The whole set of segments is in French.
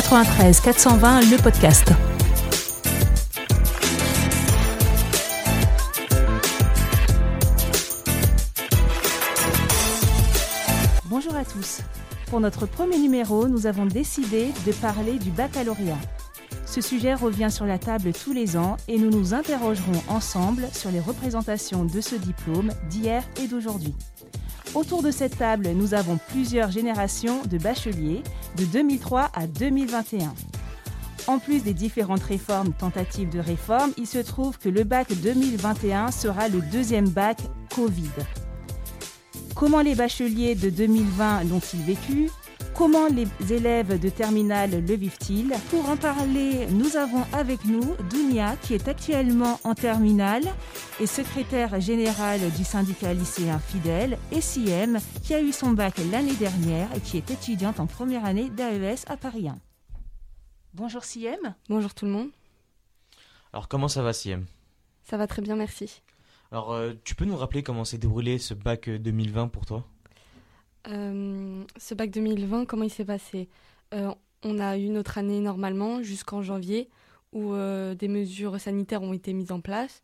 93 420 le podcast. Bonjour à tous. Pour notre premier numéro, nous avons décidé de parler du baccalauréat. Ce sujet revient sur la table tous les ans et nous nous interrogerons ensemble sur les représentations de ce diplôme d'hier et d'aujourd'hui. Autour de cette table, nous avons plusieurs générations de bacheliers de 2003 à 2021. En plus des différentes réformes, tentatives de réforme, il se trouve que le bac 2021 sera le deuxième bac Covid. Comment les bacheliers de 2020 l'ont-ils vécu? Comment les élèves de terminale le vivent-ils Pour en parler, nous avons avec nous Dounia, qui est actuellement en terminale et secrétaire générale du syndicat lycéen Fidèle, et Siem, qui a eu son bac l'année dernière et qui est étudiante en première année d'AES à Paris 1. Bonjour Siem. Bonjour tout le monde. Alors comment ça va Siem? Ça va très bien, merci. Alors euh, tu peux nous rappeler comment s'est déroulé ce bac 2020 pour toi? Ce bac 2020, comment il s'est passé? Euh, On a eu notre année normalement jusqu'en janvier où euh, des mesures sanitaires ont été mises en place,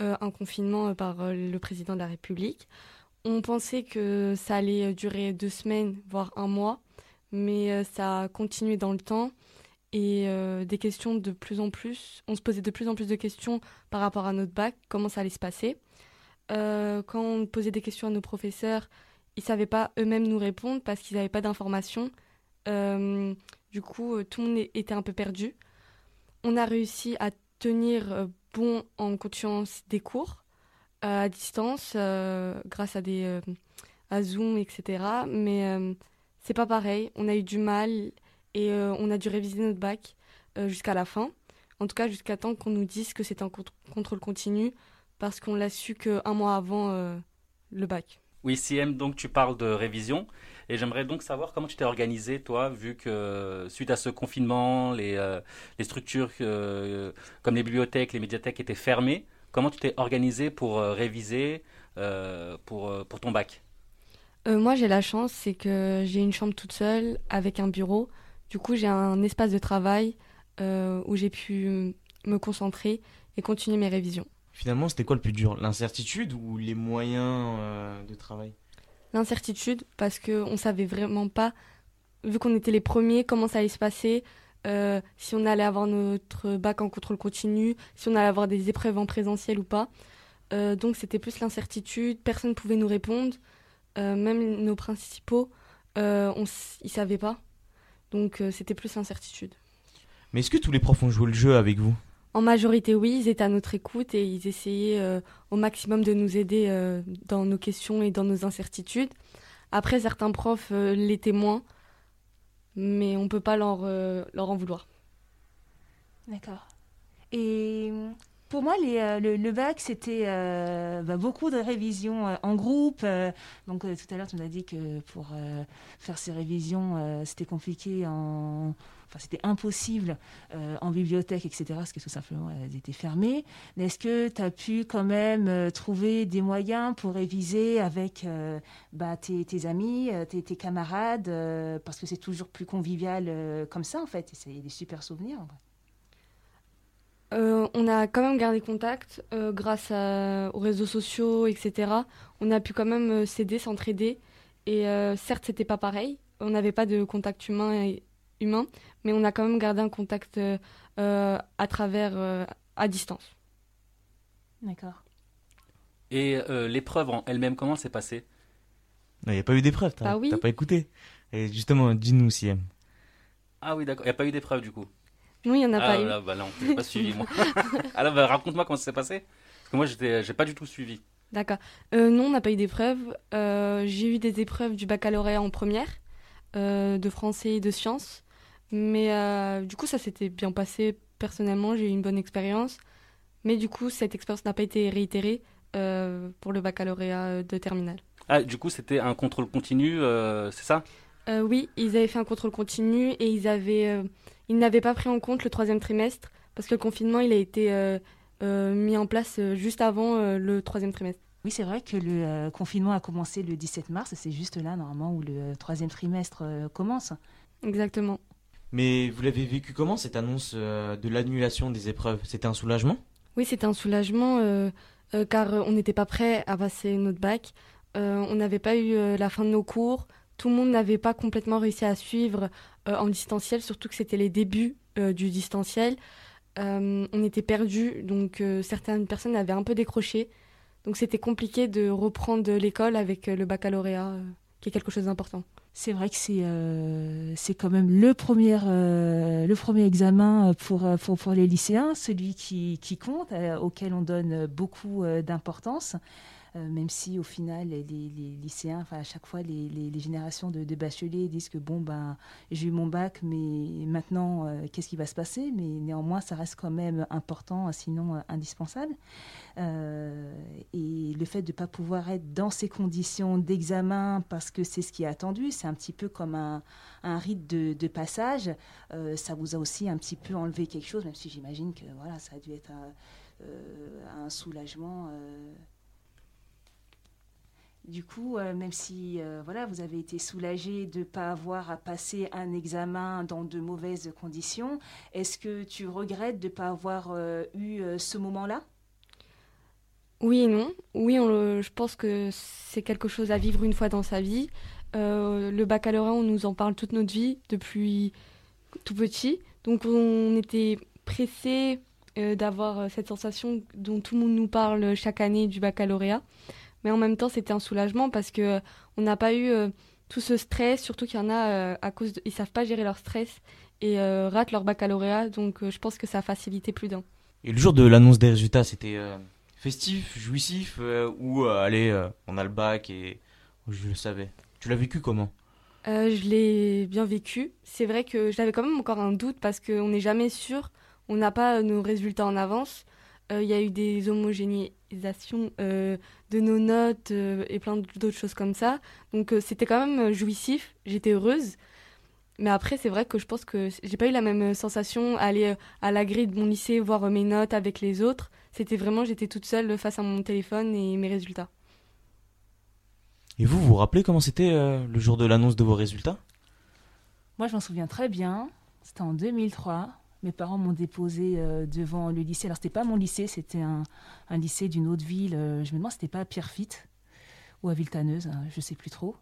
euh, un confinement euh, par euh, le président de la République. On pensait que ça allait durer deux semaines, voire un mois, mais euh, ça a continué dans le temps et euh, des questions de plus en plus, on se posait de plus en plus de questions par rapport à notre bac, comment ça allait se passer. Euh, quand on posait des questions à nos professeurs, ils savaient pas eux-mêmes nous répondre parce qu'ils n'avaient pas d'informations. Euh, du coup, euh, tout le monde était un peu perdu. On a réussi à tenir euh, bon en conscience des cours à distance grâce à des à Zoom, etc. Mais c'est pas pareil. On a eu du mal et on a dû réviser notre bac jusqu'à la fin. En tout cas, jusqu'à temps qu'on nous dise que c'est un contr- contrôle continu parce qu'on l'a su qu'un mois avant le bac. Oui, CM, donc tu parles de révision. Et j'aimerais donc savoir comment tu t'es organisé, toi, vu que euh, suite à ce confinement, les, euh, structures euh, comme les bibliothèques, les médiathèques étaient fermées. Comment tu t'es organisé pour réviser pour, pour ton bac? Moi, j'ai la chance, c'est que j'ai une chambre toute seule avec un bureau. Du coup, j'ai un espace de travail où j'ai pu me concentrer et continuer mes révisions. Finalement c'était quoi le plus dur? L'incertitude ou les moyens euh, de travail? L'incertitude, parce qu'on ne savait vraiment pas, vu qu'on était les premiers, comment ça allait se passer, euh, si on allait avoir notre bac en contrôle continu, si on allait avoir des épreuves en présentiel ou pas. Euh, donc c'était plus l'incertitude, personne ne pouvait nous répondre, même nos principaux, on ils savaient pas. Donc c'était plus l'incertitude. Mais est-ce que tous les profs ont joué le jeu avec vous? En majorité, oui, ils étaient à notre écoute et ils essayaient euh, au maximum de nous aider euh, dans nos questions et dans nos incertitudes. Après, certains profs euh, l'étaient moins, mais on peut pas leur, euh, leur en vouloir. D'accord. Et pour moi, le, le bac, c'était bah, beaucoup de révisions en groupe. donc tout à l'heure, tu m'as dit que pour faire ces révisions, c'était compliqué en... Enfin, c'était impossible euh, en bibliothèque, etc., parce que tout simplement, elles étaient fermées. Mais est-ce que tu as pu quand même euh, trouver des moyens pour réviser avec euh, bah, tes, amis, tes, camarades, parce que c'est toujours plus convivial comme ça, en fait, et c'est des super souvenirs. on a quand même gardé contact grâce aux réseaux sociaux, etc. On a pu quand même s'aider, s'entraider. Et certes, c'était pas pareil. On n'avait pas de contact humain, humain, mais on a quand même gardé un contact euh, euh, à travers, euh, à distance. D'accord. Et euh, l'épreuve en elle-même, comment elle s'est passée? Il n'y a pas eu d'épreuve, t'as Bah oui. t'as pas écouté. Et justement, dis-nous Siem. Ah oui, d'accord. Il n'y a pas eu d'épreuve du coup? Non, il y en a ah pas eu. là, bah non, j'ai pas suivi moi. Alors bah, raconte-moi comment ça s'est passé. Parce que moi, j'ai pas du tout suivi. D'accord. Euh, non, on n'a pas eu d'épreuves. Euh, j'ai eu des épreuves du baccalauréat en première, euh, de français et de sciences. Mais euh, du coup, ça s'était bien passé. Personnellement, j'ai eu une bonne expérience. Mais du coup, cette expérience n'a pas été réitérée euh, pour le baccalauréat euh, de terminale. Ah, du coup, c'était un contrôle continu, euh, c'est ça? Euh, oui, ils avaient fait un contrôle continu et ils avaient, euh, ils n'avaient pas pris en compte le troisième trimestre parce que le confinement, il a été euh, euh, mis en place juste avant euh, le troisième trimestre. Oui, c'est vrai que le euh, confinement a commencé le 17 mars, et c'est juste là, normalement, où le euh, troisième trimestre euh, commence. Exactement. Mais vous l'avez vécu comment cette annonce euh, de l'annulation des épreuves? C'était un soulagement? Oui, c'était un soulagement euh, euh, car on n'était pas prêt à passer notre bac. on n'avait pas eu la fin de nos cours. Tout le monde n'avait pas complètement réussi à suivre en distanciel, surtout que c'était les débuts du distanciel. on était perdus, donc certaines personnes avaient un peu décroché. Donc c'était compliqué de reprendre l'école avec le baccalauréat, qui est quelque chose d'important. C'est vrai que c'est euh, c'est quand même le premier euh, le premier examen pour, pour, pour les lycéens, celui qui, qui compte, euh, auquel on donne beaucoup d'importance. Euh, même si au final les, lycéens, enfin à chaque fois les, générations de, bacheliers disent que bon ben j'ai eu mon bac, mais maintenant euh, qu'est-ce qui va se passer? Mais néanmoins ça reste quand même important, sinon euh, indispensable. et le fait de ne pas pouvoir être dans ces conditions d'examen parce que c'est ce qui est attendu, c'est un petit peu comme un, rite de, passage. ça vous a aussi un petit peu enlevé quelque chose, même si j'imagine que voilà ça a dû être un soulagement. Du coup, euh, même si euh, voilà, vous avez été soulagé de ne pas avoir à passer un examen dans de mauvaises conditions, est-ce que tu regrettes de ne pas avoir euh, eu ce moment-là? Oui et non. Oui, je pense que c'est quelque chose à vivre une fois dans sa vie. le baccalauréat, on nous en parle toute notre vie, depuis tout petit. Donc on était pressé d'avoir cette sensation dont tout le monde nous parle chaque année du baccalauréat mais en même temps c'était un soulagement parce que euh, on n'a pas eu euh, tout ce stress, surtout qu'il y en a euh, à cause de, ils savent pas gérer leur stress et ratent leur baccalauréat, donc je pense que ça a facilité plus d'un. Et le jour de l'annonce des résultats, c'était festif, jouissif ou allez, on a le bac et je le savais. Tu l'as vécu comment? Je l'ai bien vécu. C'est vrai que j'avais quand même encore un doute parce qu'on n'est jamais sûr, on n'a pas nos résultats en avance. Il y a eu des homogénéisations de nos notes euh, et plein d'autres choses comme ça. Donc euh, c'était quand même euh, jouissif, j'étais heureuse. Mais après, c'est vrai que je pense que j'ai pas eu la même sensation à aller à la grille de mon lycée voir mes notes avec les autres. C'était vraiment, j'étais toute seule face à mon téléphone et mes résultats. Et vous, vous vous rappelez comment c'était le jour de l'annonce de vos résultats? Moi, je m'en souviens très bien. C'était en 2003 mes parents m'ont déposé euh, devant le lycée. Alors, c'était pas mon lycée, c'était un, lycée d'une autre ville. Euh, je me demande c'était pas à Pierrefitte ou à Viltaneuse, je hein, je sais plus trop.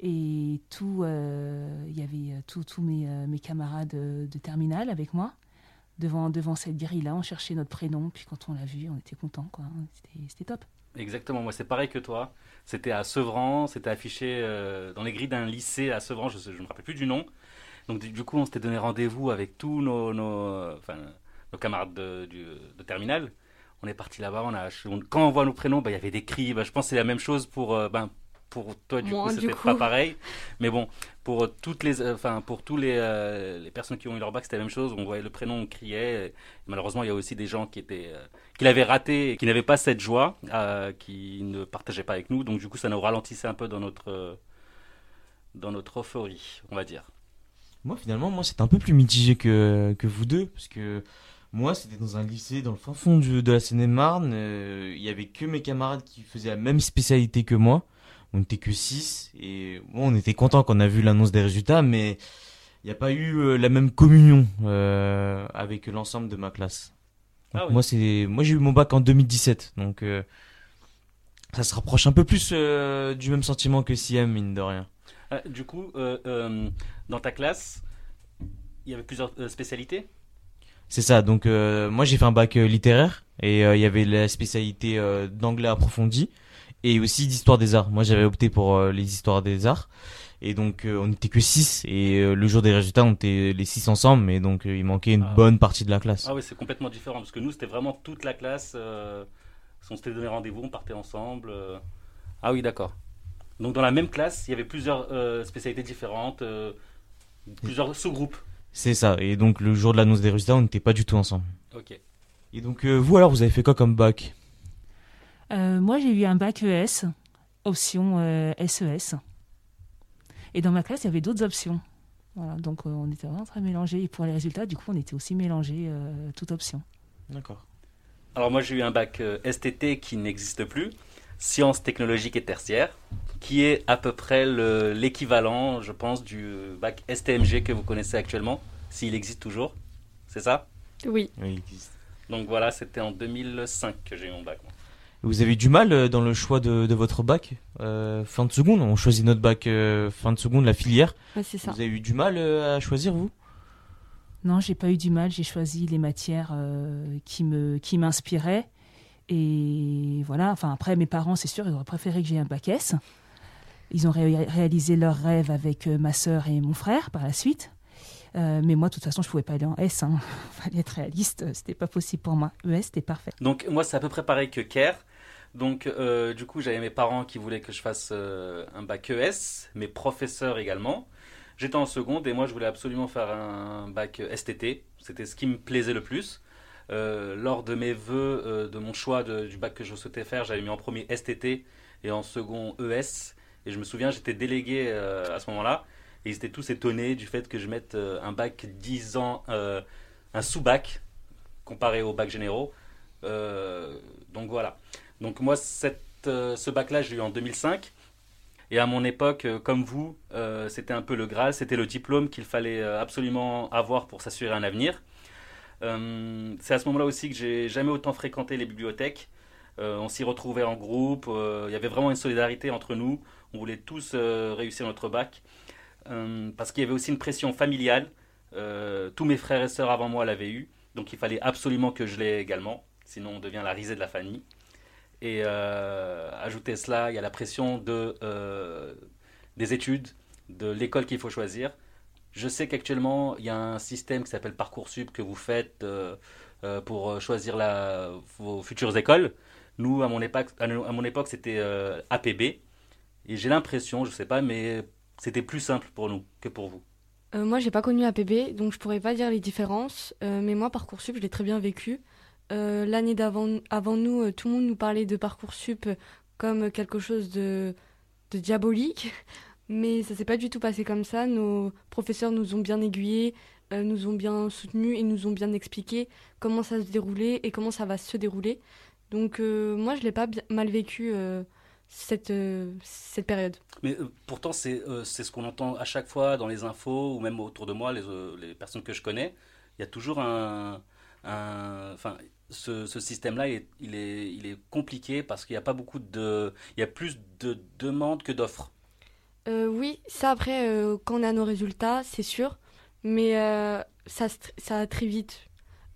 Et tout, euh, il y avait tous mes, camarades de terminale avec moi. Devant, devant cette grille-là, on cherchait notre prénom, puis quand on l'a vu, on était content, quoi. C'était top. Exactement, moi c'est pareil que toi. C'était à Sevran, c'était affiché dans les grilles d'un lycée à Sevran, je ne me rappelle plus du nom. Donc du coup, on s'était donné rendez-vous avec tous nos, nos, enfin, nos camarades de, de, terminale. On est parti là-bas. On a, quand on voit nos prénoms, bah, il y avait des cris. Bah, je pense que c'est la même chose pour, euh, ben, pour toi. Du coup, c'était pas pareil. Mais bon, pour toutes les, enfin, pour tous les, euh, les personnes qui ont eu leur bac, c'était la même chose. On voyait le prénom, on criait. malheureusement, il y a aussi des gens qui étaient, euh, qui l'avaient raté, et qui n'avaient pas cette joie, qui ne partageaient pas avec nous. Donc du coup, ça nous ralentissait un peu dans notre, dans notre euphorie, on va dire. Moi, finalement, moi, c'est un peu plus mitigé que, que vous deux, parce que moi, c'était dans un lycée dans le fin fond de la Seine-et-Marne. Euh, il y avait que mes camarades qui faisaient la même spécialité que moi. On n'était que 6 et bon, on était content quand on a vu l'annonce des résultats, mais il n'y a pas eu euh, la même communion euh, avec l'ensemble de ma classe. Ah moi, c'est moi j'ai eu mon bac en 2017, donc ça se rapproche un peu plus du même sentiment que CM, mine de rien. Euh, du coup, euh, euh, dans ta classe, il y avait plusieurs spécialités? C'est ça. Donc, moi, j'ai fait un bac littéraire et il y avait la spécialité d'anglais approfondi et aussi d'histoire des arts. Moi, j'avais opté pour les histoires des arts. Et donc, on n'était que 6. Et le jour des résultats, on était les 6 ensemble. Mais donc, il manquait une ah bonne partie de la classe. Ah oui, c'est complètement différent. Parce que nous, c'était vraiment toute la classe. on s'était donné rendez-vous, on partait ensemble. Ah oui, d'accord. Donc dans la même classe, il y avait plusieurs euh, spécialités différentes, euh, plusieurs sous-groupes. C'est ça. Et donc le jour de l'annonce des résultats, on n'était pas du tout ensemble. Ok. Et donc euh, vous alors, vous avez fait quoi comme bac? Moi j'ai eu un bac ES, option SES. E Et dans ma classe, il y avait d'autres options. Voilà, donc on était vraiment très mélangés. Et pour les résultats, du coup, on était aussi mélangés, toute option. D'accord. Alors moi j'ai eu un bac STT qui n'existe plus, sciences technologiques et tertiaires qui est à peu près l'équivalent, je pense, du bac STMG que vous connaissez actuellement. s'il existe toujours. C'est ça? Oui. Oui, il existe. Donc voilà, c'était en 2005 que j'ai eu mon bac. moi. Vous avez eu du mal euh, dans le choix de, de votre bac euh, fin de seconde? On choisit notre bac euh, fin de seconde, la filière. Ouais, c'est ça. Vous avez eu du mal euh, à choisir, vous? Non, j'ai pas eu du mal. J'ai choisi les matières euh, qui me qui m'inspiraient. Et voilà. Enfin, après, mes parents, c'est sûr, ils auraient préféré que j'ai un bac S. Ils ont ré- réalisé leur rêve avec euh, ma sœur et mon frère par la suite. Euh, mais moi, de toute façon, je pouvais pas aller en S. Hein. Fallait être réaliste. euh, C'était pas possible pour moi. ES, c'était parfait. Donc moi, c'est à peu près pareil que Kerr. Donc du coup, j'avais mes parents qui voulaient que je fasse un bac ES, mes professeurs également. J'étais en seconde et moi, je voulais absolument faire un bac STT. C'était ce qui me plaisait le plus. Euh, lors de mes vœux, euh, de mon choix du bac que je souhaitais faire, j'avais mis en premier STT et en second ES. Et je me souviens, j'étais délégué euh, à ce moment-là. Et ils étaient tous étonnés du fait que je mette un bac 10 ans, un sous-bac, comparé au bac généraux. Donc voilà. Donc moi, ce bac-là, je l'ai eu en 2005. Et à mon époque, comme vous, c'était un peu le Graal, c'était le diplôme qu'il fallait absolument avoir pour s'assurer un avenir. Euh, c'est à ce moment-là aussi que j'ai jamais autant fréquenté les bibliothèques. Euh, on s'y retrouvait en groupe, euh, il y avait vraiment une solidarité entre nous. On voulait tous réussir notre bac. Parce qu'il y avait aussi une pression familiale. Tous mes frères et sœurs avant moi l'avaient eu. Donc il fallait absolument que je l'aie également. Sinon on devient la risée de la famille. Et ajouter cela, il y a la pression de, des études, de l'école qu'il faut choisir. Je sais qu'actuellement, il y a un système qui s'appelle Parcoursup que vous faites euh, euh, pour choisir la, vos futures écoles. Nous, à mon époque, à mon époque c'était euh, APB. Et j'ai l'impression, je sais pas, mais c'était plus simple pour nous que pour vous. Euh, moi, j'ai pas connu APB, donc je pourrais pas dire les différences. Euh, mais moi, Parcoursup, je l'ai très bien vécu. Euh, L'année d'avant, avant nous, euh, tout le monde nous parlait de Parcoursup comme quelque chose de diabolique. Mais ça s'est pas du tout passé comme ça. Nos professeurs nous ont bien aiguillés, euh, nous ont bien soutenus et nous ont bien expliqué comment ça se déroulait et comment ça va se dérouler. Donc euh, moi, je l'ai pas mal vécu euh, cette, cette période. Mais pourtant, c'est ce qu'on entend à chaque fois dans les infos ou même autour de moi, les, les personnes que je connais. Il y a toujours un. Enfin, ce, système-là, il il, est, il est compliqué parce qu'il n'y a pas beaucoup de. Il y a plus de demandes que d'offres. Euh, oui, ça après, euh, quand on a nos résultats, c'est sûr, mais euh, ça, ça très vite.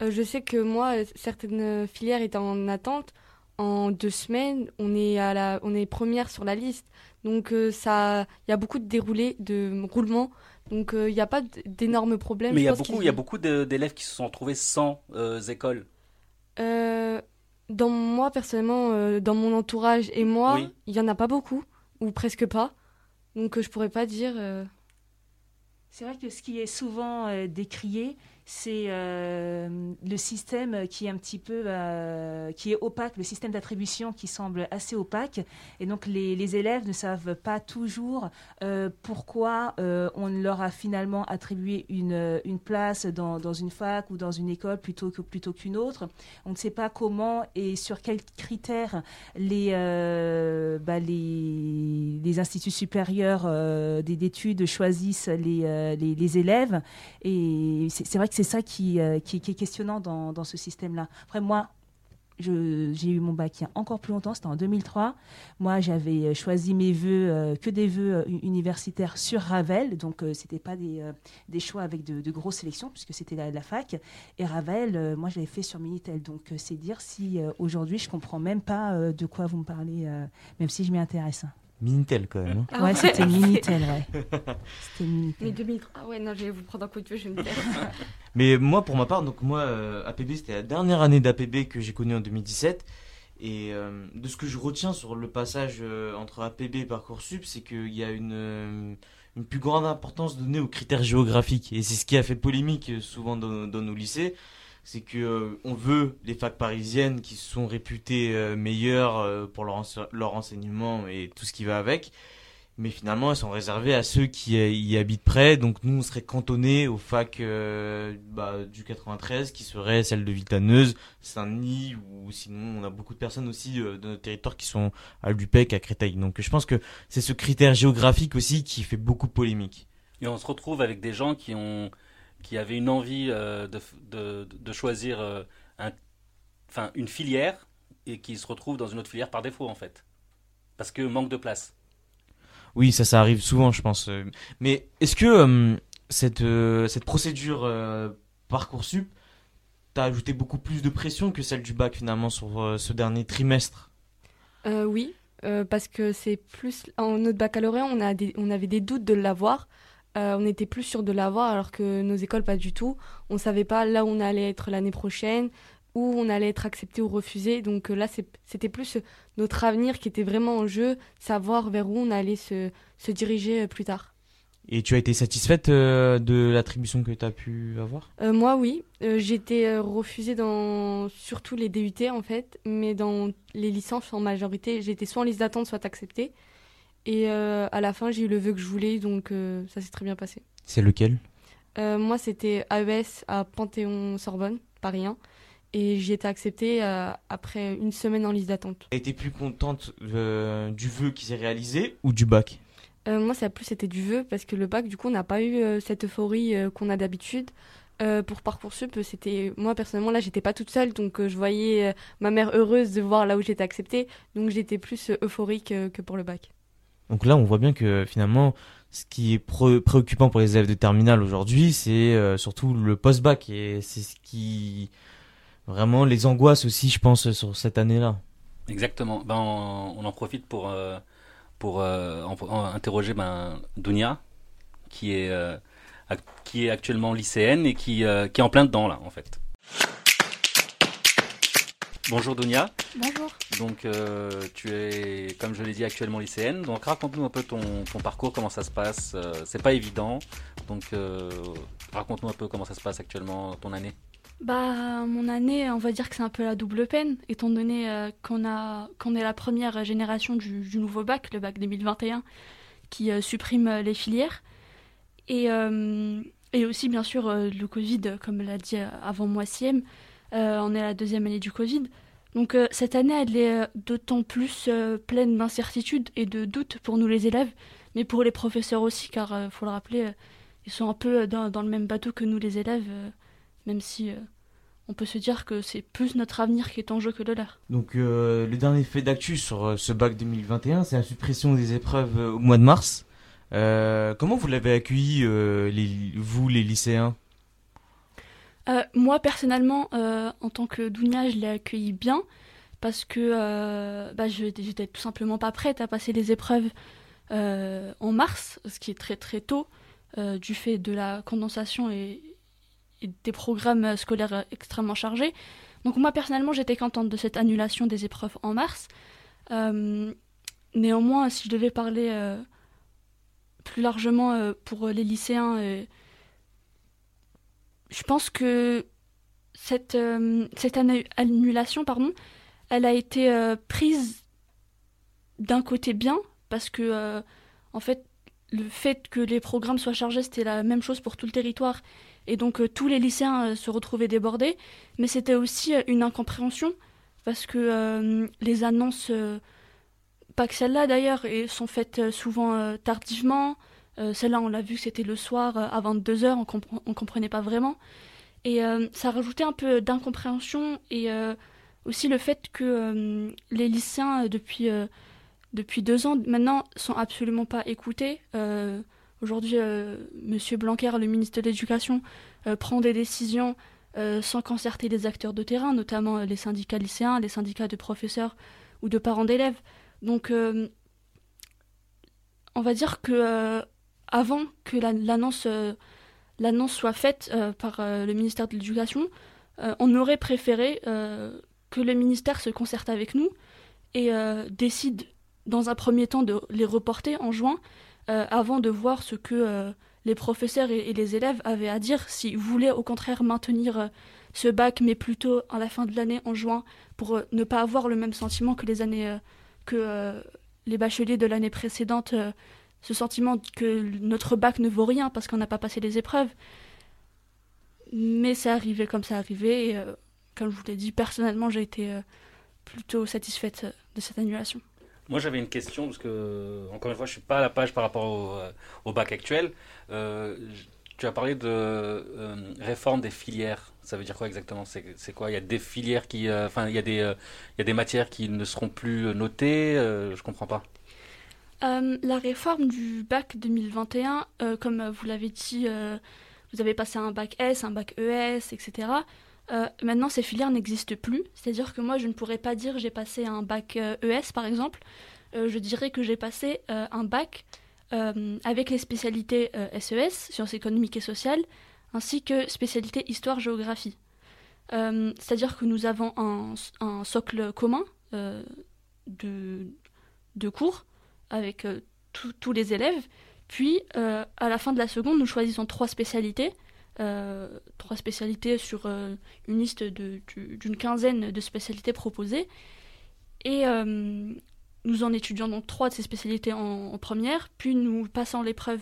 Je sais que moi, certaines filières étaient en attente. En deux semaines, on est, à la, on est première sur la liste. Donc, ça, il y a beaucoup de déroulés, de roulements. Donc, il n'y a pas d'énormes problèmes. Mais il y a beaucoup, d'élèves qui se sont retrouvés sans école. Dans moi, personnellement, dans mon entourage et moi, Oui. il y en a pas beaucoup, ou presque pas. Donc, euh, je pourrais pas dire. euh, C'est vrai que ce qui est souvent euh, décrié, c'est euh, le système qui est un petit peu, euh, qui est opaque, le système d'attribution qui semble assez opaque. Et donc les, les élèves ne savent pas toujours euh, pourquoi on leur a finalement attribué une, une place dans, dans une fac ou dans une école plutôt que plutôt qu'une autre. On ne sait pas comment et sur quels critères les, bah, les, les instituts supérieurs des- d'études choisissent les, les, les élèves. Et c'est vrai que c'est ça qui, euh, est questionnant dans, ce système-là. Après, moi, j'ai eu mon bac il y a encore plus longtemps, c'était en 2003. Moi, j'avais choisi mes vœux, euh, que des vœux euh, universitaires sur Ravel, donc euh, c'était pas des, euh, choix avec de, grosses sélections, puisque c'était la, la fac. Et Ravel, euh, moi, je l'avais fait sur Minitel, donc euh, c'est dire si euh, aujourd'hui, je comprends même pas euh, de quoi vous me parlez, euh, même si je m'y intéresse. Minitel quand même. hein. Ah ouais, c'était Minitel, ouais. C'était Minitel. Mais 2003. Ah ouais, non, je vais vous prendre un coup de vieux, je vais me taire. Mais moi, pour ma part, donc moi, euh, APB, c'était la dernière année d'APB que j'ai connue en 2017. Et euh, de ce que je retiens sur le passage euh, entre APB et Parcoursup, c'est qu'il y a une, euh, une plus grande importance donnée aux critères géographiques. Et c'est ce qui a fait polémique souvent dans, dans nos lycées. C'est que euh, on veut les facs parisiennes qui sont réputées euh, meilleures euh, pour leur, leur enseignement et tout ce qui va avec. Mais finalement, elles sont réservées à ceux qui y habitent près. Donc nous, on serait cantonnés aux facs bah, du 93, qui seraient celles de Vitaneuse, Saint-Denis, ou sinon on a beaucoup de personnes aussi de notre territoire qui sont à Lupec, à Créteil. Donc je pense que c'est ce critère géographique aussi qui fait beaucoup de polémique. Et on se retrouve avec des gens qui ont qui avait une envie de, de, de, choisir un, enfin, une filière et qui se retrouve dans une autre filière par défaut en fait Parce que manque de place. Oui, ça, ça arrive souvent, je pense. Mais est-ce que cette, cette procédure Parcoursup t'a ajouté beaucoup plus de pression que celle du bac finalement sur ce dernier trimestre? Oui, euh, parce que c'est plus en notre baccalauréat, on, a on avait des doutes de l'avoir. Euh, on était plus sûr de l'avoir alors que nos écoles pas du tout. On savait pas là où on allait être l'année prochaine, où on allait être accepté ou refusé. Donc euh, là, c'était plus notre avenir qui était vraiment en jeu, savoir vers où on allait se diriger plus tard. Et tu as été satisfaite euh, de l'attribution que tu as pu avoir? Euh, Moi, oui. Euh, j'ai été refusée dans surtout les DUT, en fait. Mais dans les licences, en majorité, j'étais soit en liste d'attente, soit acceptée. Et à la fin, j'ai eu le vœu que je voulais, donc ça s'est très bien passé. C'est lequel? Moi, c'était AES à Panthéon-Sorbonne, Paris 1. Et j'ai été acceptée après une semaine en liste d'attente. Tu été plus contente du vœu qui s'est réalisé ou du bac? Euh, moi, ça a plus été du vœu parce que le bac, du coup, on n'a pas eu euh, cette euphorie euh, qu'on a d'habitude. pour Parcoursup, c'était moi personnellement là, j'étais pas toute seule, donc je voyais ma mère heureuse de voir là où j'étais acceptée, donc j'étais plus euphorique que pour le bac. Donc là, on voit bien que finalement, ce qui est préoccupant pour les élèves de terminale aujourd'hui, c'est surtout le post-bac et c'est ce qui vraiment les angoisse aussi, je pense, sur cette année-là. Exactement. Ben, on, en profite pour pour euh, interroger ben, Dunia, qui est, euh, qui est actuellement lycéenne et qui, euh, qui est en plein dedans là en fait. Bonjour Dunia. Bonjour. Donc tu es, comme je l'ai dit, actuellement lycéenne. Donc raconte-nous un peu ton, ton, parcours, comment ça se passe. c'est pas évident. Donc raconte-nous un peu comment ça se passe actuellement ton année. Bah, mon année, on va dire que c'est un peu la double peine, étant donné euh, qu'on a qu'on est la première génération du, nouveau bac, le bac 2021, qui euh, supprime euh, les filières. Et, et aussi, bien sûr, le Covid, comme l'a dit avant moi Siem, on est à la deuxième année du Covid. Donc cette année, elle est d'autant plus pleine d'incertitudes et de doutes pour nous les élèves, mais pour les professeurs aussi, car il faut le rappeler, ils sont un peu dans, dans, le même bateau que nous les élèves même si euh, on peut se dire que c'est plus notre avenir qui est en jeu que de leur. Donc euh, le dernier fait d'actu sur euh, ce bac 2021, c'est la suppression des épreuves au mois de mars. comment vous l'avez accueilli, vous les lycéens? Moi personnellement, en tant que Dounia, je l'ai accueilli bien parce que bah, je j'étais tout simplement pas prête à passer les épreuves en mars, ce qui est très très tôt du fait de la condensation et, des programmes scolaires extrêmement chargés. Donc moi personnellement j'étais contente de cette annulation des épreuves en mars. Euh, néanmoins si je devais parler euh, plus largement euh, pour les lycéens, je pense que cette, cette annulation, pardon, elle a été prise d'un côté bien parce que en fait le fait que les programmes soient chargés c'était la même chose pour tout le territoire et donc euh, tous les lycéens euh, se retrouvaient débordés, mais c'était aussi euh, une incompréhension parce que les annonces, pas que celles-là d'ailleurs, sont faites souvent tardivement. Celle-là, on l'a vu, c'était le soir à 22h, on, ne comprenait pas vraiment. Et ça rajoutait un peu d'incompréhension et aussi le fait que les lycéens, depuis, depuis deux ans maintenant, sont absolument pas écoutés. Aujourd'hui, euh, M. Blanquer, le ministre de l'Éducation, euh, prend des décisions euh, sans concerter les acteurs de terrain, notamment les syndicats lycéens, les syndicats de professeurs ou de parents d'élèves. Donc, on va dire que avant que l'annonce l'annonce soit faite par le ministère de l'Éducation, on aurait préféré que le ministère se concerte avec nous et décide dans un premier temps de les reporter en juin euh, avant de voir ce que euh, les professeurs et, les élèves avaient à dire, s'ils voulaient au contraire maintenir euh, ce bac, mais plutôt à la fin de l'année, en juin, pour ne pas avoir le même sentiment que les années que les bacheliers de l'année précédente, ce sentiment que notre bac ne vaut rien parce qu'on n'a pas passé les épreuves. Mais c'est arrivé comme ça arrivé, et comme je vous l'ai dit, personnellement, j'ai été plutôt satisfaite de cette annulation. Moi, j'avais une question, parce que, encore une fois, je ne suis pas à la page par rapport au, euh, bac actuel. Euh, tu as parlé de euh, réforme des filières. Ça veut dire quoi exactement? C'est quoi? Il y a des filières qui, euh, enfin, il y il y a des matières qui ne seront plus notées. je comprends pas. La réforme du bac 2021, comme vous l'avez dit, vous avez passé un bac S, un bac ES, etc. maintenant, ces filières n'existent plus. C'est-à-dire que moi, je ne pourrais pas dire j'ai passé un bac ES, par exemple. je dirais que j'ai passé un bac euh, avec les spécialités SES, euh, e sciences économiques et sociales, ainsi que spécialité histoire-géographie. Euh, c'est-à-dire que nous avons un, socle commun de, cours avec tous les élèves, puis à la fin de la seconde, nous choisissons trois spécialités. trois spécialités sur une liste d'une quinzaine de spécialités proposées. Et nous en étudions donc trois de ces spécialités en, première, puis nous passons l'épreuve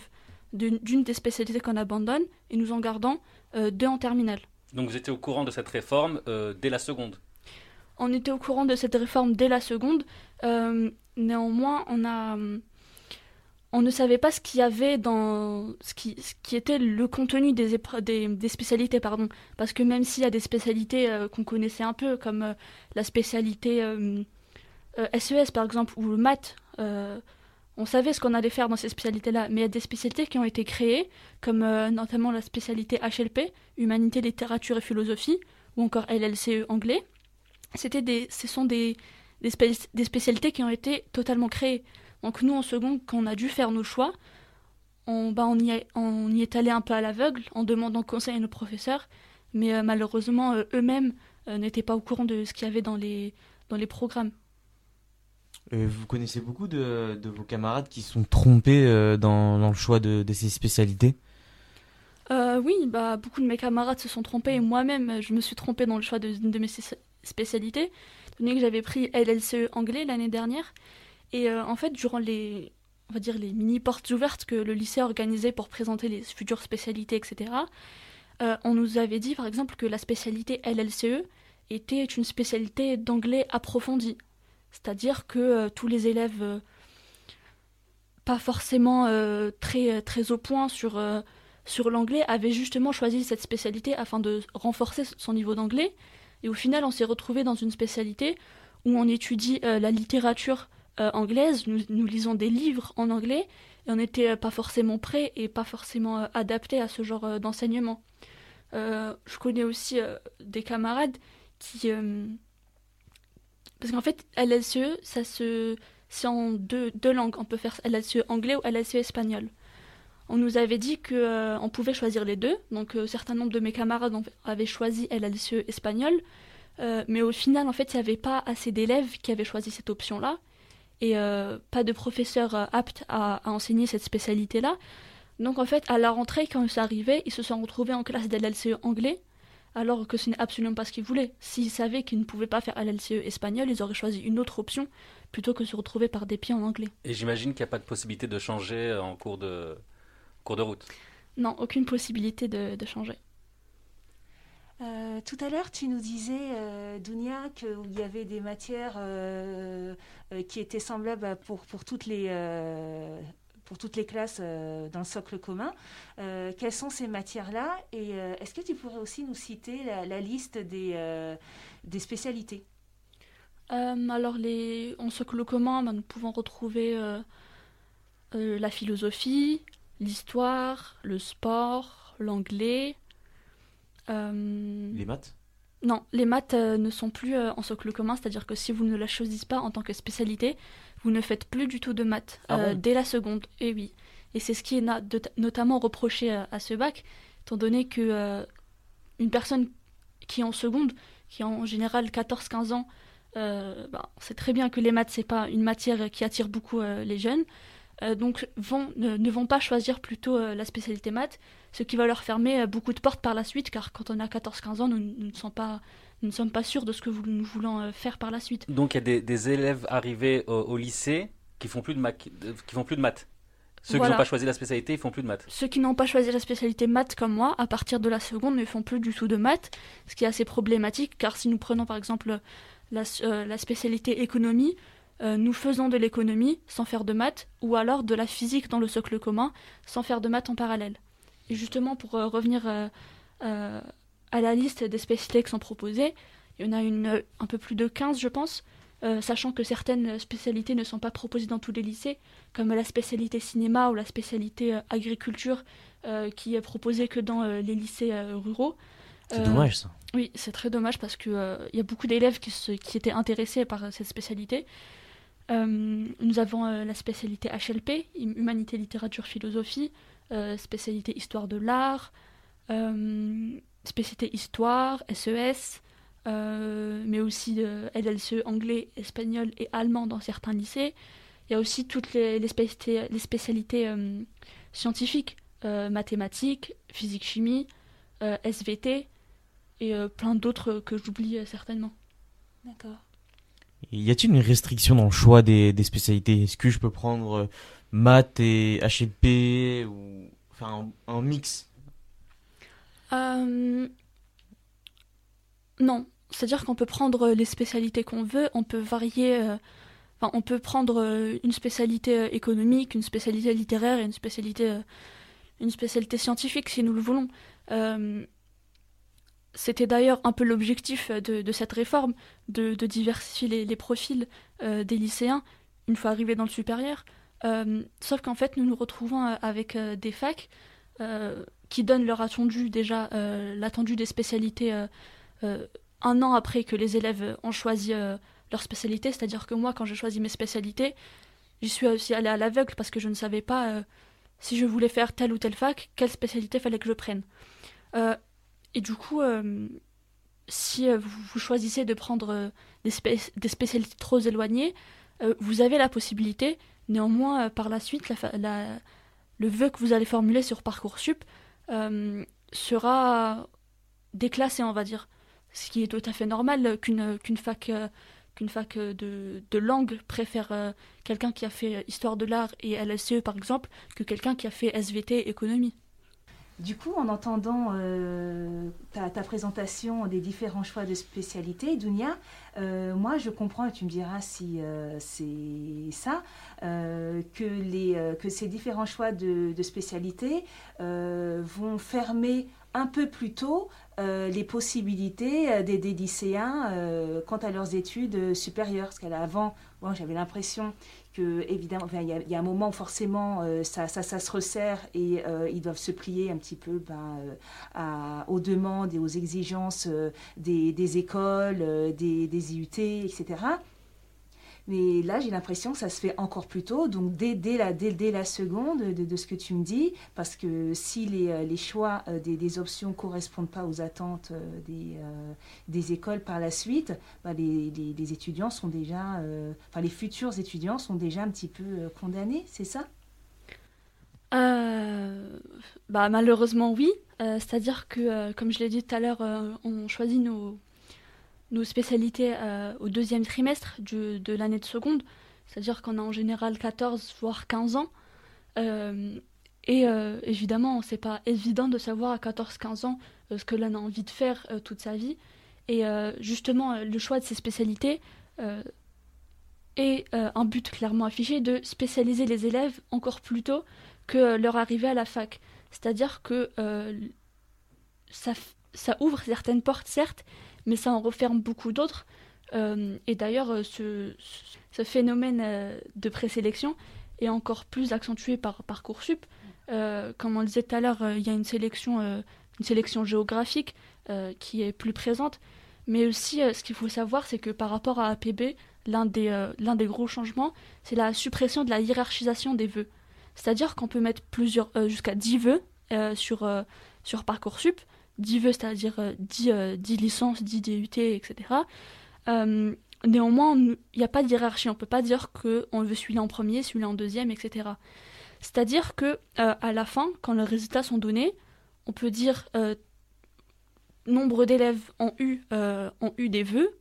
d'une des spécialités qu'on abandonne et nous en gardons euh, deux en terminale. Donc vous étiez au courant de cette réforme euh, dès la seconde? On était au courant de cette réforme dès la seconde. Euh, néanmoins, on a, on ne savait pas ce qu'il y avait dans ce qui, ce qui était le contenu des, des, spécialités, pardon. Parce que même s'il y a des spécialités qu'on connaissait un peu, comme la spécialité SES euh, par exemple, ou le maths, euh, on savait ce qu'on allait faire dans ces spécialités-là, mais il y a des spécialités qui ont été créées, comme euh, notamment la spécialité HLP, Humanité, Littérature et Philosophie, ou encore LLCE anglais. C'était des, ce sont des, des, spécialités qui ont été totalement créées. Donc nous, en second, quand on a dû faire nos choix, on, bah, on, y, on y est allé un peu à l'aveugle, en demandant conseil à nos professeurs, mais malheureusement, eux-mêmes n'étaient pas au courant de ce qu'il y avait dans les, dans les programmes. Euh, vous connaissez beaucoup de, vos camarades qui sont trompés euh, dans, le choix de, ces spécialités? Euh, Oui, bah, beaucoup de mes camarades se sont trompés. Et moi-même, je me suis trompée dans le choix de, de mes spécialités, donné que j'avais pris LLCE anglais l'année dernière. Et en fait, durant les, on va dire, les mini-portes ouvertes que le lycée organisait pour présenter les futures spécialités, etc., on nous avait dit, par exemple, que la spécialité LLCE était une spécialité d'anglais approfondie. C'est-à-dire que euh, tous les élèves, euh, pas forcément euh, très, très au point sur, sur l'anglais, avaient justement choisi cette spécialité afin de renforcer son niveau d'anglais. Et au final, on s'est retrouvé dans une spécialité où on étudie la littérature anglaise, nous, lisons des livres en anglais, et on n'était pas forcément prêt et pas forcément adapté à ce genre d'enseignement. je connais aussi des camarades qui, parce qu'en fait, LSE, ça se... c'est en deux, langues. On peut faire LSE anglais ou LSE espagnol. On nous avait dit qu'on euh, pouvait choisir les deux. Donc, euh, certain nombre de mes camarades avaient choisi LSE espagnol. Euh, mais au final, en fait, il n'y avait pas assez d'élèves qui avaient choisi cette option-là. Et pas de professeurs aptes à, enseigner cette spécialité-là. Donc, en fait, à la rentrée, quand ça arrivait, ils se sont retrouvés en classe d'LLCE anglais alors que ce n'est absolument pas ce qu'ils voulaient. S'ils savaient qu'ils ne pouvaient pas faire LLCE espagnol, ils auraient choisi une autre option plutôt que se retrouver par des pieds en anglais. Et j'imagine qu'il n'y a pas de possibilité de changer en cours de, cours de route Non, aucune possibilité de, changer. Euh, tout à l'heure, tu nous disais, euh, Dounia, qu'il y avait des matières euh, qui étaient semblables pour, pour toutes les, pour toutes les classes euh, dans le socle commun. Euh, quelles sont ces matières-là? Et euh, est-ce que tu pourrais aussi nous citer la, liste des, des spécialités? Alors, les, en socle commun, ben, nous pouvons retrouver la philosophie, l'histoire, le sport, l'anglais. les maths? Non, les maths ne sont plus en socle commun, c'est-à-dire que si vous ne la choisissez pas en tant que spécialité, vous ne faites plus du tout de maths ah euh, dès la seconde. Et oui. Et c'est ce qui est notamment reproché à, ce bac, étant donné que euh, une personne qui est en seconde, qui a en général 14-15 ans, euh, bah, c'est très bien que les maths, c'est pas une matière qui attire beaucoup les jeunes. Donc vont, ne, vont pas choisir plutôt la spécialité maths, ce qui va leur fermer beaucoup de portes par la suite, car quand on a 14-15 ans, nous, nous ne sommes pas nous ne sommes pas sûrs de ce que nous voulons euh, faire par la suite. Donc il y a des, élèves arrivés au, lycée qui font plus de qui font plus de maths. Ceux qui n'ont pas choisi la spécialité, ils font plus de maths. Ceux qui n'ont pas choisi la spécialité maths comme moi, à partir de la seconde, ne font plus du tout de maths, ce qui est assez problématique, car si nous prenons par exemple la, euh, spécialité économie, euh, nous faisons de l'économie sans faire de maths, ou alors de la physique dans le socle commun sans faire de maths en parallèle. et justement, pour revenir à la liste des spécialités qui sont proposées, il y en a une, un peu plus de 15, je pense, sachant que certaines spécialités ne sont pas proposées dans tous les lycées, comme la spécialité cinéma ou la spécialité agriculture, qui est proposée que dans les lycées ruraux. C'est dommage ça. Oui, c'est très dommage parce qu'il il y a beaucoup d'élèves qui, qui étaient intéressés par cette spécialité. Nous avons la spécialité HLP, Humanité, Littérature, Philosophie, spécialité Histoire de l'art, spécialité Histoire, SES, e mais aussi LLCE anglais, espagnol et allemand dans certains lycées. Il y a aussi toutes les, les spécialités, les spécialités scientifiques, mathématiques, physique-chimie, SVT et plein d'autres que j'oublie certainement. D'accord. Y a-t-il une restriction dans le choix des, spécialités? Est-ce que je peux prendre maths et HLP ou enfin un, mix? Non, c'est-à-dire qu'on peut prendre les spécialités qu'on veut, on peut varier. Enfin, on peut prendre une spécialité économique, une spécialité littéraire et une spécialité, une spécialité scientifique si nous le voulons. C'était d'ailleurs un peu l'objectif de, cette réforme, de, diversifier les, profils des lycéens une fois arrivés dans le supérieur. sauf qu'en fait, nous nous retrouvons avec des facs qui donnent leur attendu, déjà l'attendu des spécialités un an après que les élèves ont choisi leur spécialité. C'est-à-dire que moi, quand j'ai choisi mes spécialités, j'y suis aussi allée à l'aveugle parce que je ne savais pas si je voulais faire telle ou telle fac, quelle spécialité fallait que je prenne. Et du coup, euh, si euh, vous, choisissez de prendre euh, des, spécialités trop éloignées, vous avez la possibilité, néanmoins, par la suite, la, le vœu que vous allez formuler sur Parcoursup sera déclassé, on va dire. Ce qui est tout à fait normal qu'une fac, qu'une fac de, de, langue préfère quelqu'un qui a fait histoire de l'art et LSE par exemple que quelqu'un qui a fait SVT économie. Du coup, en entendant euh, ta, présentation des différents choix de spécialité, Dunia, euh, moi je comprends, et tu me diras si euh, c'est ça, que, les, ces différents choix de, de spécialité vont fermer un peu plus tôt les possibilités des, des lycéens quant à leurs études supérieures. Parce qu'avant, bon, j'avais l'impression que évidemment, il y, a un moment forcément euh, ça, se resserre et euh, ils doivent se plier un petit peu ben, euh, aux demandes et aux exigences des, écoles, des, IUT, etc. Mais là, j'ai l'impression que ça se fait encore plus tôt, donc dès, dès, la, dès, dès la seconde de, ce que tu me dis, parce que si les, euh, les choix euh, des, des, options ne correspondent pas aux attentes euh, des, des écoles par la suite, bah les, les, les, étudiants sont déjà, enfin les futurs étudiants sont déjà un petit peu condamnés, c'est ça? Bah, Malheureusement, oui. C'est-à-dire que, comme je l'ai dit tout à l'heure, on choisit nos, nos spécialités euh, au deuxième trimestre de l'année de seconde, c'est-à-dire qu'on a en général 14 voire 15 ans. Euh, et euh, évidemment, c'est pas évident de savoir à 14-15 ans ce que l'on a envie de faire toute sa vie. Et justement, le choix de ces spécialités est un but clairement affiché de spécialiser les élèves encore plus tôt que leur arrivée à la fac. C'est-à-dire que ça, ça ouvre certaines portes, certes, mais ça en referme beaucoup d'autres. Euh, et d'ailleurs, euh, ce, phénomène euh, de présélection est encore plus accentué par Parcoursup. comme on le disait tout à l'heure, il y a une sélection, une sélection géographique qui est plus présente. Mais aussi, ce qu'il faut savoir, c'est que par rapport à APB, l'un des, des gros changements, c'est la suppression de la hiérarchisation des vœux. C'est-à-dire qu'on peut mettre plusieurs, jusqu'à 10 vœux sur, sur Parcoursup, 10 vœux, c'est-à-dire 10, euh, 10, euh, licences, 10 DUT, etc. Euh, néanmoins, il n'y a pas de hiérarchie. On ne peut pas dire qu'on veut celui-là en premier, celui-là en deuxième, etc. C'est-à-dire que à la fin, quand les résultats sont donnés, on peut dire nombre d'élèves ont eu, ont eu des vœux,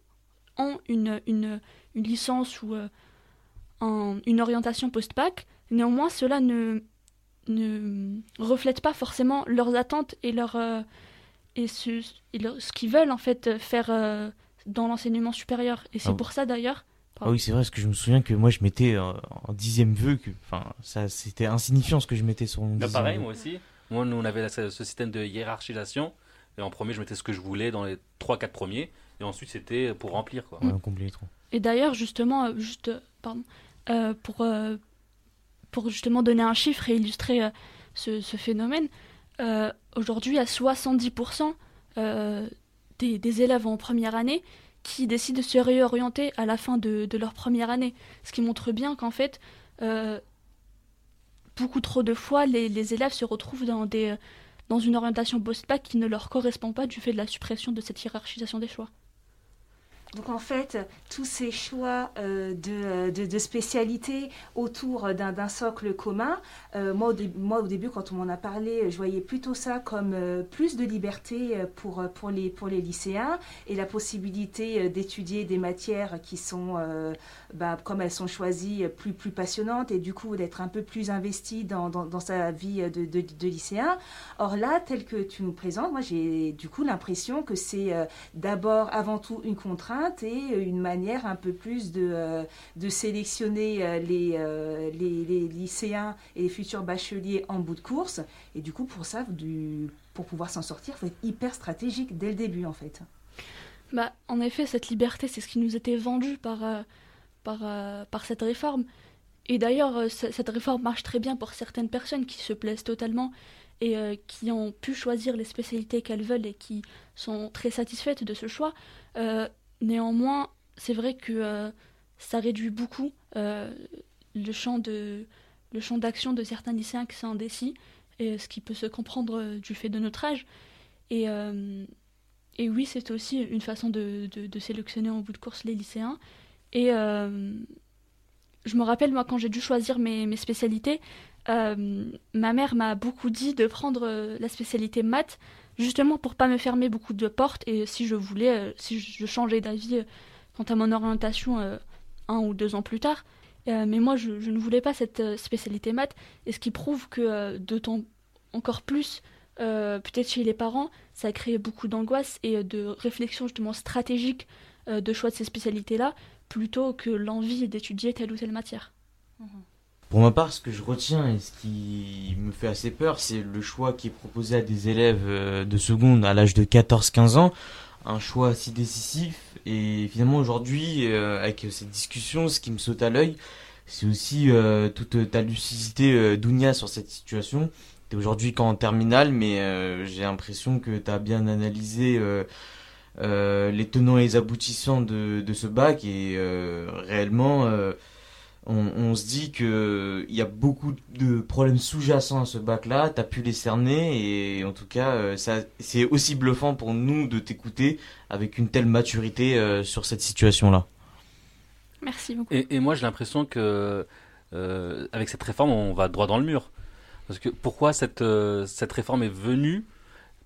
ont une, une, une licence ou une orientation post-bac. Néanmoins, cela ne, ne reflète pas forcément leurs attentes et leurs et ce, ce qu'ils veulent en fait faire euh, dans l'enseignement supérieur. Et c'est ah pour ça d'ailleurs. Ah oui, c'est vrai, parce que je me souviens que moi je mettais en dixième vœu, que, enfin, ça c'était insignifiant ce que je mettais sur mon bah, Pareil, moi aussi. Moi, nous, on avait ce, ce système de hiérarchisation. Et en premier, je mettais ce que je voulais dans les 3-4 premiers. Et ensuite, c'était pour remplir. Quoi. Ouais, complet, trop. Et d'ailleurs, justement, euh, juste, euh, pardon, euh, pour, euh, pour justement donner un chiffre et illustrer euh, ce, ce phénomène, euh, aujourd'hui, à 70% euh, des, des élèves en première année qui décident de se réorienter à la fin de, leur première année. Ce qui montre bien qu'en fait, euh, beaucoup trop de fois, les, élèves se retrouvent dans, dans une orientation post-bac qui ne leur correspond pas du fait de la suppression de cette hiérarchisation des choix. Donc en fait, tous ces choix euh, de, euh, de, de spécialités autour d'un socle commun, euh, moi, au début quand on m'en a parlé, je voyais plutôt ça comme plus de liberté pour, les, lycéens et la possibilité d'étudier des matières qui sont, bah, comme elles sont choisies, plus, plus passionnantes et du coup d'être un peu plus investi dans, sa vie de, lycéen. Or là, tel que tu nous présentes, moi j'ai du coup l'impression que c'est d'abord avant tout une contrainte et une manière un peu plus de, euh, de sélectionner euh, les, euh, les, les lycéens et les futurs bacheliers en bout de course. Et du coup, pour ça, pour pouvoir s'en sortir, il faut être hyper stratégique dès le début en fait. Bah, en effet, cette liberté, c'est ce qui nous était vendu par, par, par cette réforme. Et d'ailleurs, ce- cette réforme marche très bien pour certaines personnes qui se plaisent totalement et qui ont pu choisir les spécialités qu'elles veulent et qui sont très satisfaites de ce choix. Néanmoins, c'est vrai que euh, ça réduit beaucoup euh, le champ d'action de certains lycéens qui sont indécis, et ce qui peut se comprendre euh, du fait de notre âge. Et, oui, c'est aussi une façon de, sélectionner en bout de course les lycéens. Et je me rappelle, moi, quand j'ai dû choisir mes, spécialités, ma mère m'a beaucoup dit de prendre la spécialité maths, justement pour pas me fermer beaucoup de portes. Et si je voulais, euh, si je changeais d'avis euh, quant à mon orientation euh, un ou deux ans plus tard. Mais moi, je, ne voulais pas cette spécialité maths. Et ce qui prouve que, d'autant encore plus, peut-être chez les parents, ça a créé beaucoup d'angoisse et de réflexion justement stratégique de choix de ces spécialités-là, plutôt que l'envie d'étudier telle ou telle matière. Pour ma part, ce que je retiens et ce qui me fait assez peur, c'est le choix qui est proposé à des élèves euh, de seconde à l'âge de 14-15 ans. Un choix si décisif. Et finalement, aujourd'hui, euh, avec cette discussion, ce qui me saute à l'œil, c'est aussi euh, toute ta lucidité, Dounia, sur cette situation. T'es aujourd'hui qu'en terminale, mais j'ai l'impression que t'as bien analysé les tenants et les aboutissants de, ce bac et réellement... on, on se dit que il y a beaucoup de problèmes sous-jacents à ce bac-là. T'as pu les cerner et en tout cas, euh, ça, c'est aussi bluffant pour nous de t'écouter avec une telle maturité euh, sur cette situation-là. Merci beaucoup. Et, et moi, j'ai l'impression que euh, avec cette réforme, on va droit dans le mur. Parce que pourquoi cette, euh, cette réforme est venue?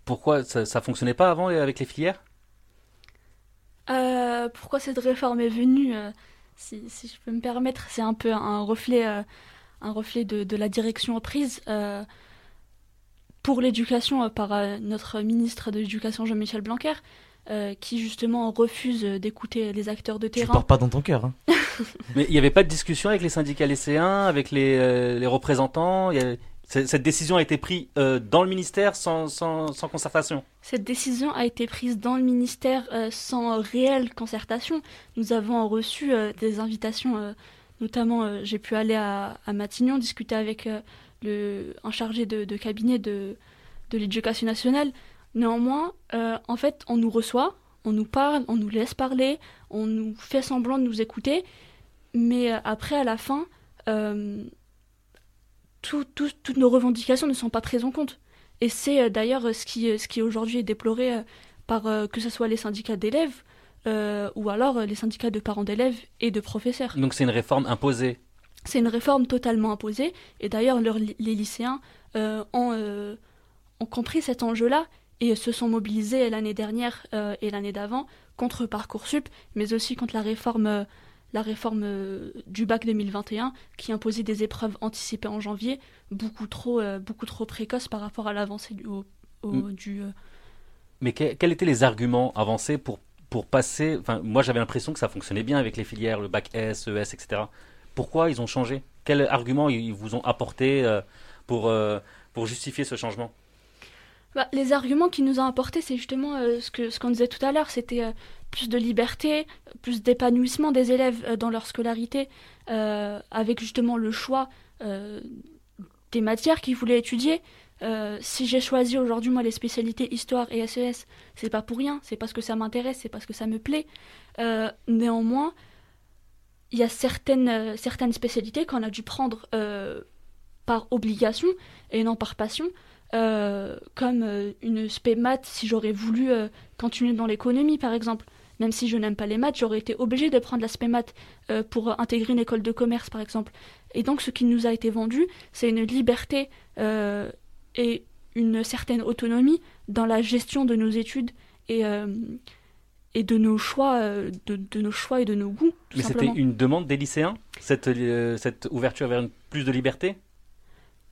Pourquoi ça, ça fonctionnait pas avant avec les filières? Euh, pourquoi cette réforme est venue euh, si, si je peux me permettre, c'est un peu un reflet, euh, un reflet de, de la direction prise euh, pour l'éducation euh, par euh, notre ministre de l'Éducation Jean-Michel Blanquer, euh, qui justement refuse d'écouter les acteurs de Tu terrain. pars pas dans ton cœur. Hein. Mais il n'y avait pas de discussion avec les syndicats lycéens, avec les, euh, les représentants il y avait- c- Cette décision a été prise euh, dans le ministère sans, sans, concertation. Cette décision a été prise dans le ministère euh, sans réelle concertation. Nous avons reçu euh, des invitations, notamment j'ai pu aller à, Matignon discuter avec le, un chargé de, de cabinet de, de l'éducation nationale. Néanmoins, en fait, on nous reçoit, on nous parle, on nous laisse parler, on nous fait semblant de nous écouter, mais après, à la fin, tout- tout- toutes nos revendications ne sont pas prises en compte. Et c'est euh, d'ailleurs euh, ce qui, euh, ce qui aujourd'hui est déploré par que ce soit les syndicats d'élèves euh, ou alors les syndicats de parents d'élèves et de professeurs. Donc c'est une réforme imposée. C'est une réforme totalement imposée et d'ailleurs leur- les lycéens euh, ont, euh, ont compris cet enjeu-là et se sont mobilisés l'année dernière et l'année d'avant contre Parcoursup, mais aussi contre la réforme, la réforme euh, du bac 2021 qui imposait des épreuves anticipées en janvier, beaucoup trop, euh, beaucoup trop précoces par rapport à l'avancée du, au- au- Mm. du, euh, Mais que- quels étaient les arguments avancés pour, pour passer Enfin, moi j'avais l'impression que ça fonctionnait bien avec les filières, le bac S, ES, etc. Pourquoi ils ont changé? Quels arguments ils vous ont apporté pour, pour justifier ce changement? Bah, Les arguments qu'il nous a apportés, c'est justement ce qu'on ce qu'on disait tout à l'heure, c'était plus de liberté, plus d'épanouissement des élèves dans leur scolarité, avec justement le choix des matières qu'ils voulaient étudier. Euh, si j'ai choisi aujourd'hui moi les spécialités histoire et SES, c'est pas pour rien, c'est parce que ça m'intéresse, c'est parce que ça me plaît. Euh, néanmoins, il y a certaines, euh, certaines spécialités qu'on a dû prendre par obligation et non par passion, comme une spé maths si j'aurais voulu continuer dans l'économie par exemple. Même si je n'aime pas les maths, j'aurais été obligée de prendre l'aspect maths pour intégrer une école de commerce par exemple. Et donc ce qui nous a été vendu, c'est une liberté et une certaine autonomie dans la gestion de nos études et, euh, et de, nos choix, euh, de, de, nos choix et de nos goûts. Mais c'était une demande des lycéens, cette, euh, cette ouverture vers plus de liberté?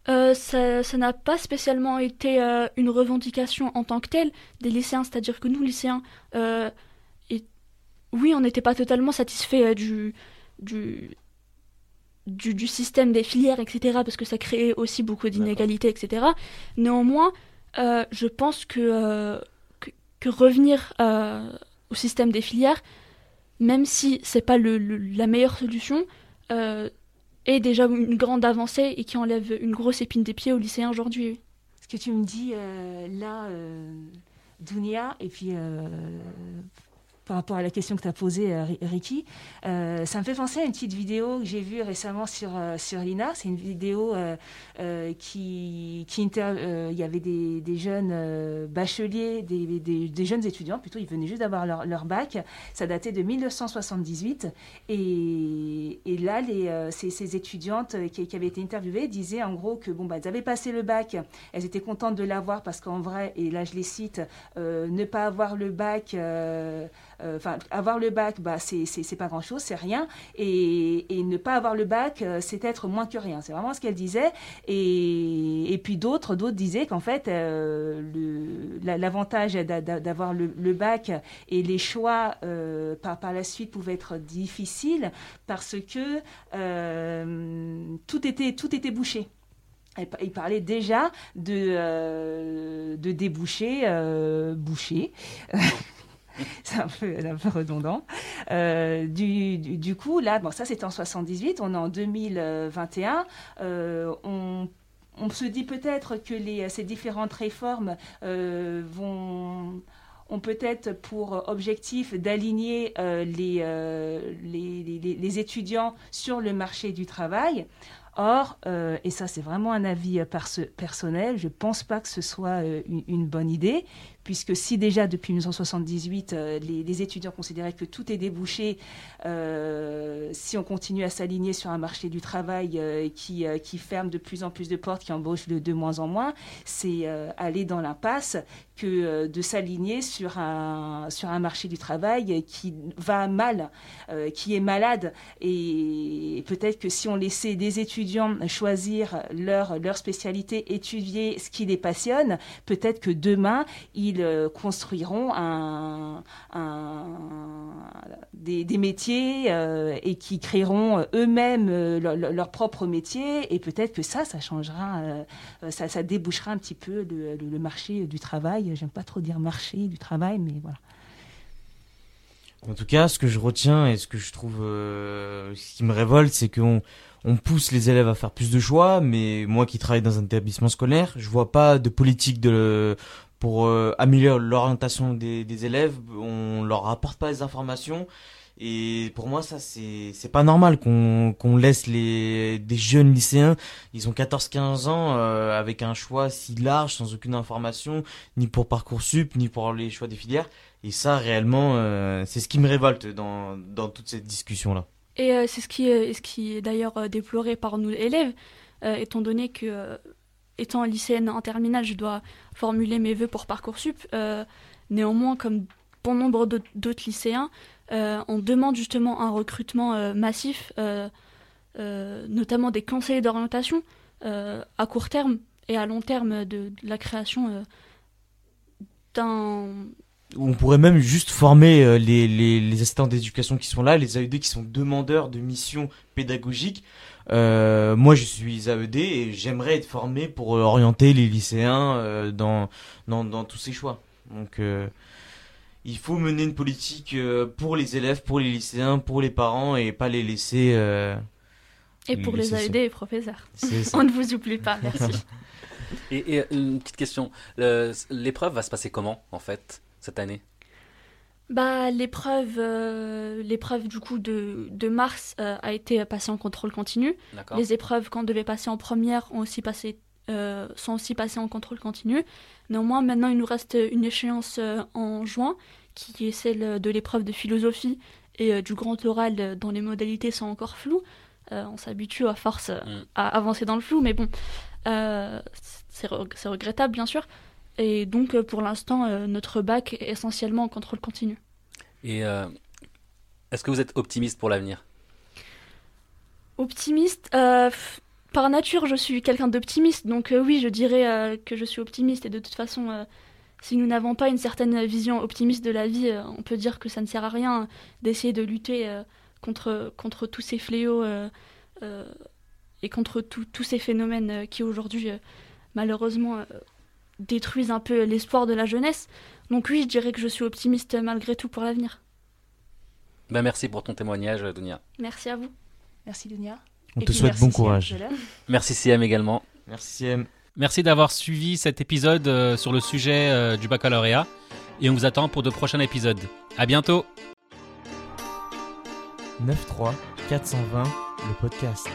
Ça n'a pas spécialement été une revendication en tant que telle des lycéens, c'est-à-dire que nous, lycéens, et, oui, on n'était pas totalement satisfaits du, du, du, système des filières, etc., parce que ça créait aussi beaucoup d'inégalités, etc. Néanmoins, euh, je pense que, euh, que, revenir euh, au système des filières, même si c'est pas le, la meilleure solution, est déjà une grande avancée et qui enlève une grosse épine des pieds aux lycéens aujourd'hui. Ce que tu me dis là, Dunia, et puis par rapport à la question que tu as posée, euh, Ricky. Euh, ça me fait penser à une petite vidéo que j'ai vue récemment sur, euh, sur Lina. C'est une vidéo qui, qui il y avait des, des jeunes bacheliers, des, des, jeunes étudiants, plutôt, ils venaient juste d'avoir leur, leur, bac. Ça datait de 1978. Et, et là, les, ces, ces, étudiantes qui, qui, avaient été interviewées disaient en gros que bon, bah, elles avaient passé le bac, elles étaient contentes de l'avoir parce qu'en vrai, et là je les cite, ne pas avoir le bac euh, enfin, avoir le bac, bah, c'est pas grand-chose, c'est rien. Et, ne pas avoir le bac, euh, c'est être moins que rien. C'est vraiment ce qu'elle disait. Et, puis d'autres, d'autres disaient qu'en fait, euh, l'avantage d'avoir le, bac et les choix par, la suite pouvaient être difficiles parce que tout était tout était bouché. Il parlait déjà de, de débouchés bouchés. c'est un peu, redondant. Euh, du, coup, là, bon, ça c'était en 78, on est en 2021. Euh, on on se dit peut-être que ces différentes réformes euh, vont ont peut-être pour objectif d'aligner les, les, les, les, étudiants sur le marché du travail. Or, euh, et ça c'est vraiment un avis personnel, je ne pense pas que ce soit une, une, bonne idée, puisque si déjà depuis 1978, euh, les, étudiants considéraient que tout est débouché, euh, si on continue à s'aligner sur un marché du travail euh, qui, qui, ferme de plus en plus de portes, qui embauche de, de moins en moins, c'est aller dans l'impasse que de s'aligner sur un, sur un marché du travail qui va mal, qui est malade. Et peut-être que si on laissait des étudiants choisir leur, leur spécialité, étudier ce qui les passionne, peut-être que demain, ils euh, construiront des, métiers euh, et qui créeront euh, eux-mêmes leur, propre métier. Et peut-être que ça, ça changera, ça, ça, débouchera un petit peu le, marché du travail. J'aime pas trop dire marché du travail, mais voilà. En tout cas, ce que je retiens et ce que je trouve, ce qui me révolte, c'est qu'on on pousse les élèves à faire plus de choix, mais moi qui travaille dans un établissement scolaire, je vois pas de politique de pour euh, améliorer l'orientation des, des, élèves, on leur apporte pas les informations. Et pour moi, ça, c'est, pas normal qu'on, laisse les, des jeunes lycéens, ils ont 14-15 ans, euh, avec un choix si large, sans aucune information, ni pour Parcoursup, ni pour les choix des filières. Et ça, réellement, euh, c'est ce qui me révolte dans, dans toute cette discussion-là. Et c'est ce qui est, ce qui est d'ailleurs déploré par nous élèves, étant donné que étant lycéenne en terminale, je dois formuler mes vœux pour Parcoursup. Euh, néanmoins, comme bon nombre d'autres lycéens, euh, on demande justement un recrutement euh, massif, notamment des conseillers d'orientation à court terme et à long terme de, la création d'un on pourrait même juste former les, les, les assistants d'éducation qui sont là, les AED qui sont demandeurs de missions pédagogiques, Euh, moi, je suis AED et j'aimerais être formé pour euh, orienter les lycéens euh, dans, dans, dans tous ces choix. Donc, euh, il faut mener une politique euh, pour les élèves, pour les lycéens, pour les parents et pas les laisser. euh, Et pour les AED et professeurs. On ne vous oublie pas, merci. Et, et une petite question, l'épreuve va se passer comment en fait? Cette année Bah, l'épreuve, euh, l'épreuve du coup de, de mars euh, a été passée en contrôle continu. Les épreuves qu'on devait passer en première ont aussi passé, euh, sont aussi passées en contrôle continu. Néanmoins, maintenant, il nous reste une échéance en juin, qui est celle de l'épreuve de philosophie et du grand oral dont les modalités sont encore floues. On s'habitue à force Mm. à avancer dans le flou, mais bon, c'est re- c'est regrettable, bien sûr. Et donc, euh, pour l'instant, euh, notre bac est essentiellement en contrôle continu. Et euh, est-ce que vous êtes optimiste pour l'avenir? Optimiste, par nature, je suis quelqu'un d'optimiste, donc oui, je dirais que je suis optimiste. Et de toute façon, si nous n'avons pas une certaine vision optimiste de la vie, euh, on peut dire que ça ne sert à rien d'essayer de lutter euh, contre, contre tous ces fléaux euh, et contre tous ces phénomènes qui aujourd'hui, malheureusement, détruisent un peu l'espoir de la jeunesse. Donc oui, je dirais que je suis optimiste malgré tout pour l'avenir. ben, Merci pour ton témoignage, Dunia. Merci à vous. Merci Dunia. On Et te souhaite bon courage. Merci CM également. Merci CM. Merci d'avoir suivi cet épisode euh, sur le sujet euh, du baccalauréat et on vous attend pour de prochains épisodes. À bientôt 93 420, le podcast.